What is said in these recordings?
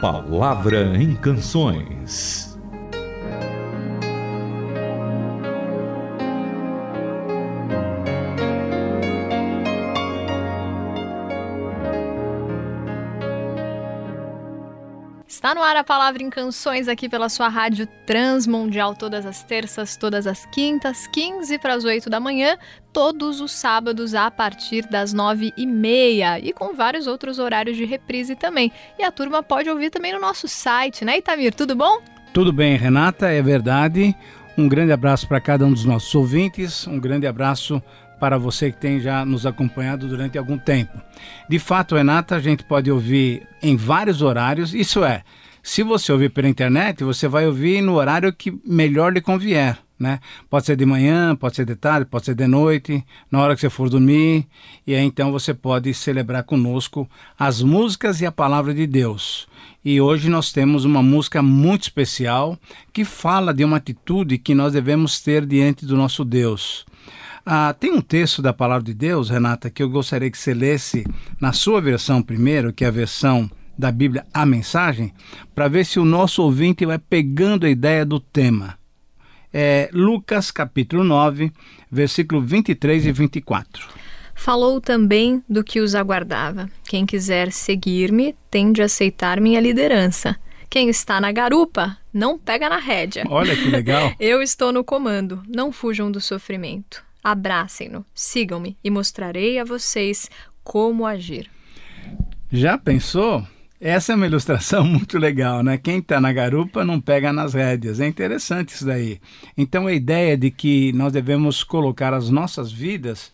Palavra em Canções. A palavra em canções aqui pela sua rádio Transmundial, todas as terças, todas as quintas, 15 para as 8 da manhã, todos os sábados a partir das 9 e meia e com vários outros horários de reprise também. E a turma pode ouvir também no nosso site, né, Itamir? Tudo bom? Tudo bem, Renata, é verdade. Um grande abraço para cada um dos nossos ouvintes, um grande abraço para você que tem já nos acompanhado durante algum tempo. De fato, Renata, a gente pode ouvir em vários horários, isso é, se você ouvir pela internet, você vai ouvir no horário que melhor lhe convier. Né? Pode ser de manhã, pode ser de tarde, pode ser de noite, na hora que você for dormir, e aí então você pode celebrar conosco as músicas e a palavra de Deus. E hoje nós temos uma música muito especial que fala de uma atitude que nós devemos ter diante do nosso Deus. Ah, tem um texto da palavra de Deus, Renata, que eu gostaria que você lesse na sua versão primeiro, que é a versão da Bíblia A Mensagem, para ver se o nosso ouvinte vai pegando a ideia do tema. É Lucas capítulo 9, versículo 23 e 24. Falou também do que os aguardava. Quem quiser seguir-me tem de aceitar minha liderança. Quem está na garupa não pega na rédea. Olha que legal. Eu estou no comando, não fujam do sofrimento. Abracem-no, sigam-me e mostrarei a vocês como agir. Já pensou? Essa é uma ilustração muito legal, né? Quem está na garupa não pega nas rédeas. É interessante isso daí. Então, a ideia de que nós devemos colocar as nossas vidas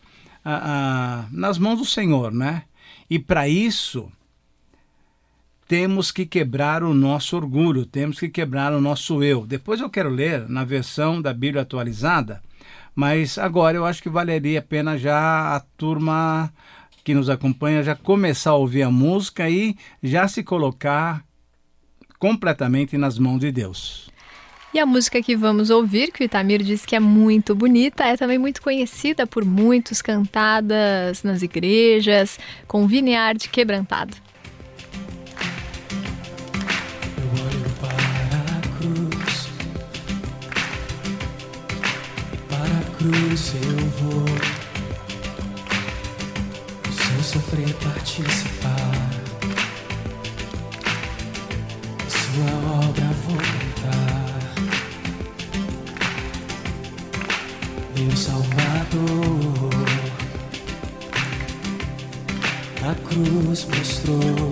nas mãos do Senhor, né? E para isso, temos que quebrar o nosso orgulho, temos que quebrar o nosso eu. Depois eu quero ler na versão da Bíblia atualizada mas agora eu acho que valeria a pena já a turma que nos acompanha já começar a ouvir a música e já se colocar completamente nas mãos de Deus. E a música que vamos ouvir, que o Itamir disse que é muito bonita, é também muito conhecida por muitos, cantadas nas igrejas, com Vineard quebrantado. cruz eu vou, sem participar. Sua obra vou cantar, meu Salvador. A cruz mostrou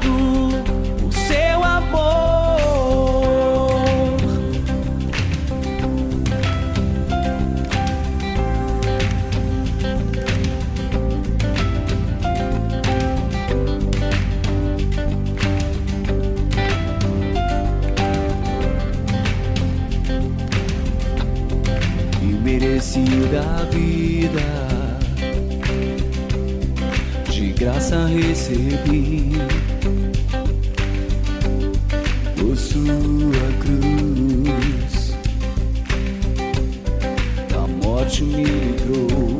morte me livrou.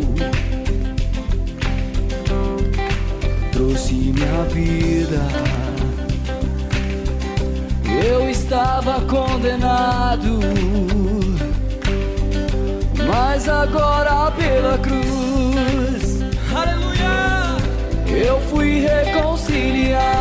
Trouxe minha vida. Eu estava condenado. Mas agora pela cruz, aleluia, eu fui reconciliado.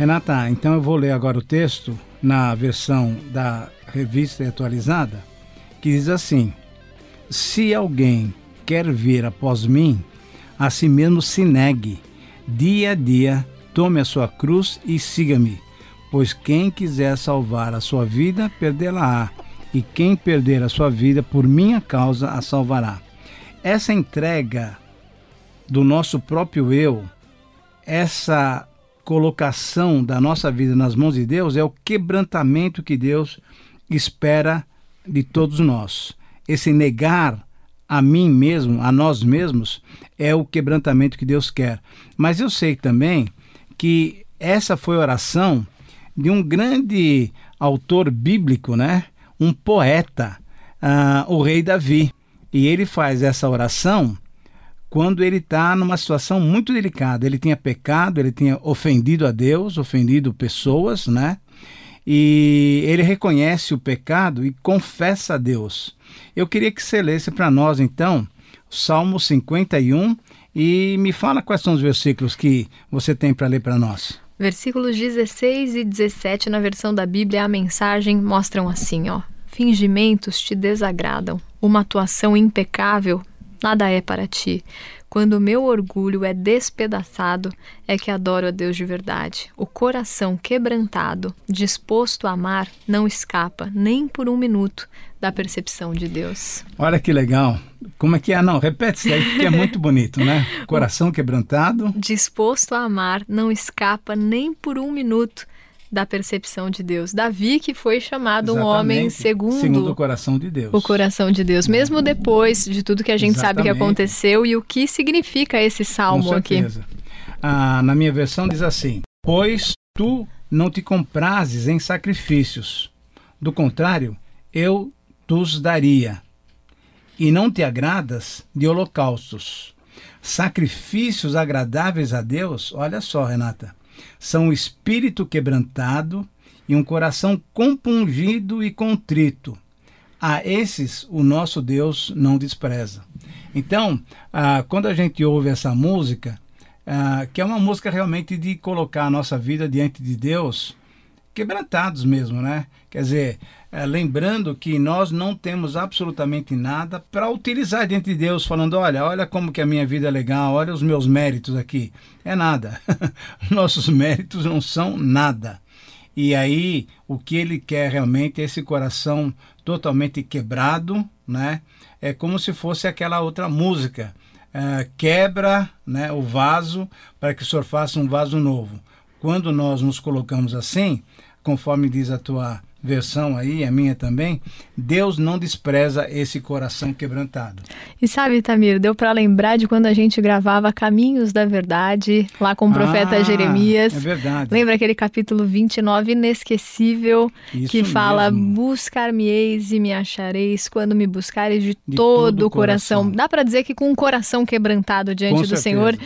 Renata, então eu vou ler agora o texto na versão da revista atualizada, que diz assim: Se alguém quer vir após mim, a si mesmo se negue, dia a dia, tome a sua cruz e siga-me. Pois quem quiser salvar a sua vida, perdê-la-á, e quem perder a sua vida por minha causa, a salvará. Essa entrega do nosso próprio eu, essa colocação da nossa vida nas mãos de Deus é o quebrantamento que Deus espera de todos nós. Esse negar a mim mesmo, a nós mesmos, é o quebrantamento que Deus quer. Mas eu sei também que essa foi a oração de um grande autor bíblico, né? Um poeta, ah, o rei Davi. E ele faz essa oração quando ele está numa situação muito delicada. Ele tinha pecado, ele tinha ofendido a Deus, ofendido pessoas, né? E ele reconhece o pecado e confessa a Deus. Eu queria que você lesse para nós, então, Salmo 51 e me fala quais são os versículos que você tem para ler para nós. Versículos 16 e 17 na versão da Bíblia, a mensagem mostram assim, ó: Fingimentos te desagradam, uma atuação impecável nada é para ti. Quando o meu orgulho é despedaçado, é que adoro a Deus de verdade. O coração quebrantado, disposto a amar, não escapa nem por um minuto da percepção de Deus. Olha que legal. Como é que é? Não, repete isso aí, porque é muito bonito, né? Coração quebrantado. Disposto a amar, não escapa nem por um minuto da percepção de Deus. Davi que foi chamado um homem Exatamente, segundo, segundo o coração de Deus. o coração de Deus, mesmo depois de tudo que a gente sabe que Exatamente. aconteceu e o que significa esse salmo aqui. Ah, na minha versão diz assim: Pois tu não te comprases em sacrifícios, do contrário, eu tus daria. E não te agradas de holocaustos. Sacrifícios agradáveis a Deus, olha só, Renata, são um espírito quebrantado e um coração compungido e contrito. A esses o nosso Deus não despreza. Então, ah, quando a gente ouve essa música, ah, que é uma música realmente de colocar a nossa vida diante de Deus, quebrantados mesmo, né? Quer dizer, eh, lembrando que nós não temos absolutamente nada para utilizar diante de Deus, falando, olha, olha como que a minha vida é legal, olha os meus méritos aqui. É nada. Nossos méritos não são nada. E aí, o que ele quer realmente é esse coração totalmente quebrado, né? É como se fosse aquela outra música. eh, quebra né, o vaso para que o Senhor faça um vaso novo. Quando nós nos colocamos assim, conforme diz a tua versão aí, a minha também, Deus não despreza esse coração quebrantado. E sabe, Tamir, deu para lembrar de quando a gente gravava Caminhos da Verdade, lá com o profeta Ah, Jeremias. É verdade. Lembra aquele capítulo 29, inesquecível, Isso que fala. Buscar-me-eis e me achareis quando me buscareis de, De todo, o coração. coração. Dá para dizer que com o coração quebrantado diante Com do certeza. Senhor,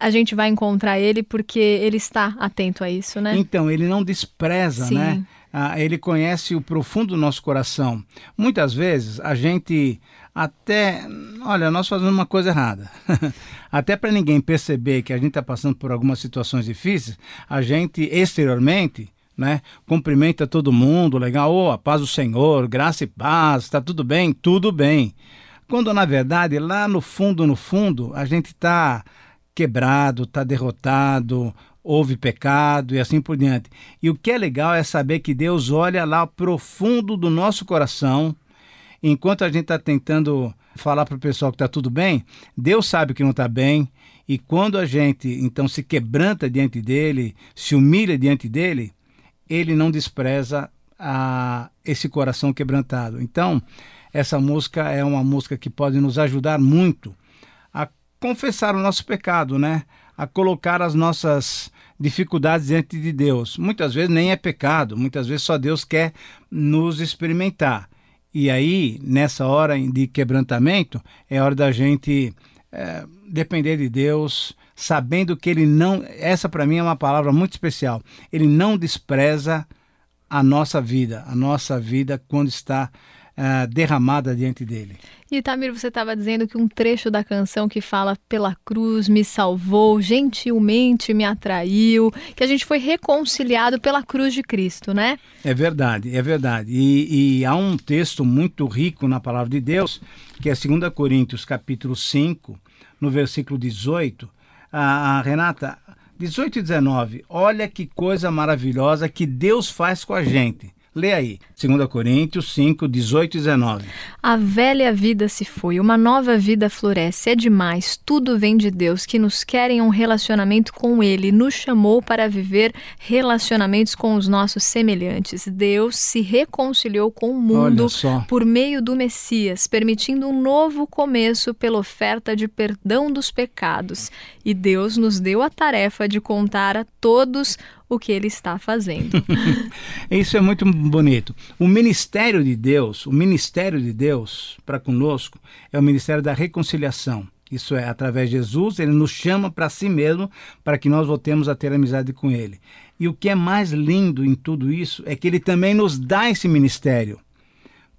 a gente vai encontrar ele porque ele está atento a isso, né? Então, ele não despreza, Sim. né? Ah, ele conhece o profundo do nosso coração. Muitas vezes a gente até, olha, nós fazemos uma coisa errada. até para ninguém perceber que a gente está passando por algumas situações difíceis, a gente exteriormente, né, cumprimenta todo mundo, legal, oh, a paz do Senhor, graça e paz, está tudo bem, tudo bem. Quando na verdade lá no fundo, no fundo, a gente está quebrado, está derrotado, houve pecado e assim por diante. E o que é legal é saber que Deus olha lá profundo do nosso coração, enquanto a gente está tentando falar para o pessoal que está tudo bem, Deus sabe que não está bem. E quando a gente então se quebranta diante dele, se humilha diante dele, ele não despreza a, esse coração quebrantado. Então, essa música é uma música que pode nos ajudar muito a confessar o nosso pecado, né? A colocar as nossas dificuldades diante de Deus. Muitas vezes nem é pecado, muitas vezes só Deus quer nos experimentar. E aí, nessa hora de quebrantamento, é hora da gente é, depender de Deus, sabendo que Ele não. Essa para mim é uma palavra muito especial. Ele não despreza a nossa vida, a nossa vida quando está é, derramada diante dele. E Tamir, você estava dizendo que um trecho da canção que fala pela cruz me salvou, gentilmente me atraiu, que a gente foi reconciliado pela cruz de Cristo, né? É verdade, é verdade. E, e há um texto muito rico na palavra de Deus, que é 2 Coríntios capítulo 5, no versículo 18. A, a Renata, 18 e 19, olha que coisa maravilhosa que Deus faz com a gente. Lê aí, 2 Coríntios 5, 18 e 19. A velha vida se foi, uma nova vida floresce. É demais, tudo vem de Deus, que nos quer em um relacionamento com Ele, nos chamou para viver relacionamentos com os nossos semelhantes. Deus se reconciliou com o mundo por meio do Messias, permitindo um novo começo pela oferta de perdão dos pecados. E Deus nos deu a tarefa de contar a todos o que ele está fazendo. Isso é muito bonito. O ministério de Deus, o ministério de Deus para conosco é o ministério da reconciliação. Isso é, através de Jesus, ele nos chama para si mesmo, para que nós voltemos a ter amizade com ele. E o que é mais lindo em tudo isso é que ele também nos dá esse ministério,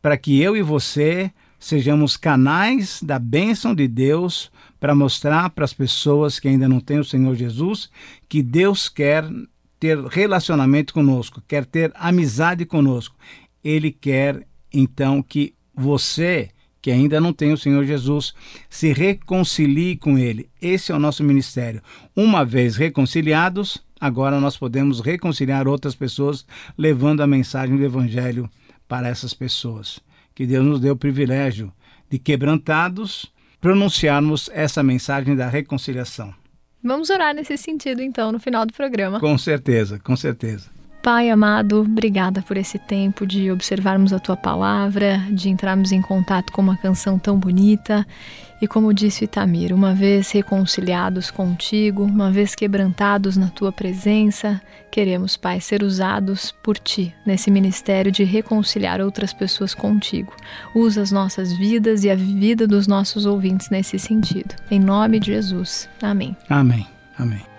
para que eu e você sejamos canais da bênção de Deus para mostrar para as pessoas que ainda não têm o Senhor Jesus que Deus quer ter relacionamento conosco, quer ter amizade conosco. Ele quer então que você, que ainda não tem o Senhor Jesus, se reconcilie com ele. Esse é o nosso ministério. Uma vez reconciliados, agora nós podemos reconciliar outras pessoas, levando a mensagem do Evangelho para essas pessoas. Que Deus nos dê o privilégio de, quebrantados, pronunciarmos essa mensagem da reconciliação. Vamos orar nesse sentido, então, no final do programa. Com certeza, com certeza. Pai amado, obrigada por esse tempo de observarmos a tua palavra, de entrarmos em contato com uma canção tão bonita. E como disse Itamir, uma vez reconciliados contigo, uma vez quebrantados na tua presença, queremos, Pai, ser usados por ti nesse ministério de reconciliar outras pessoas contigo. Usa as nossas vidas e a vida dos nossos ouvintes nesse sentido. Em nome de Jesus. Amém. Amém. Amém.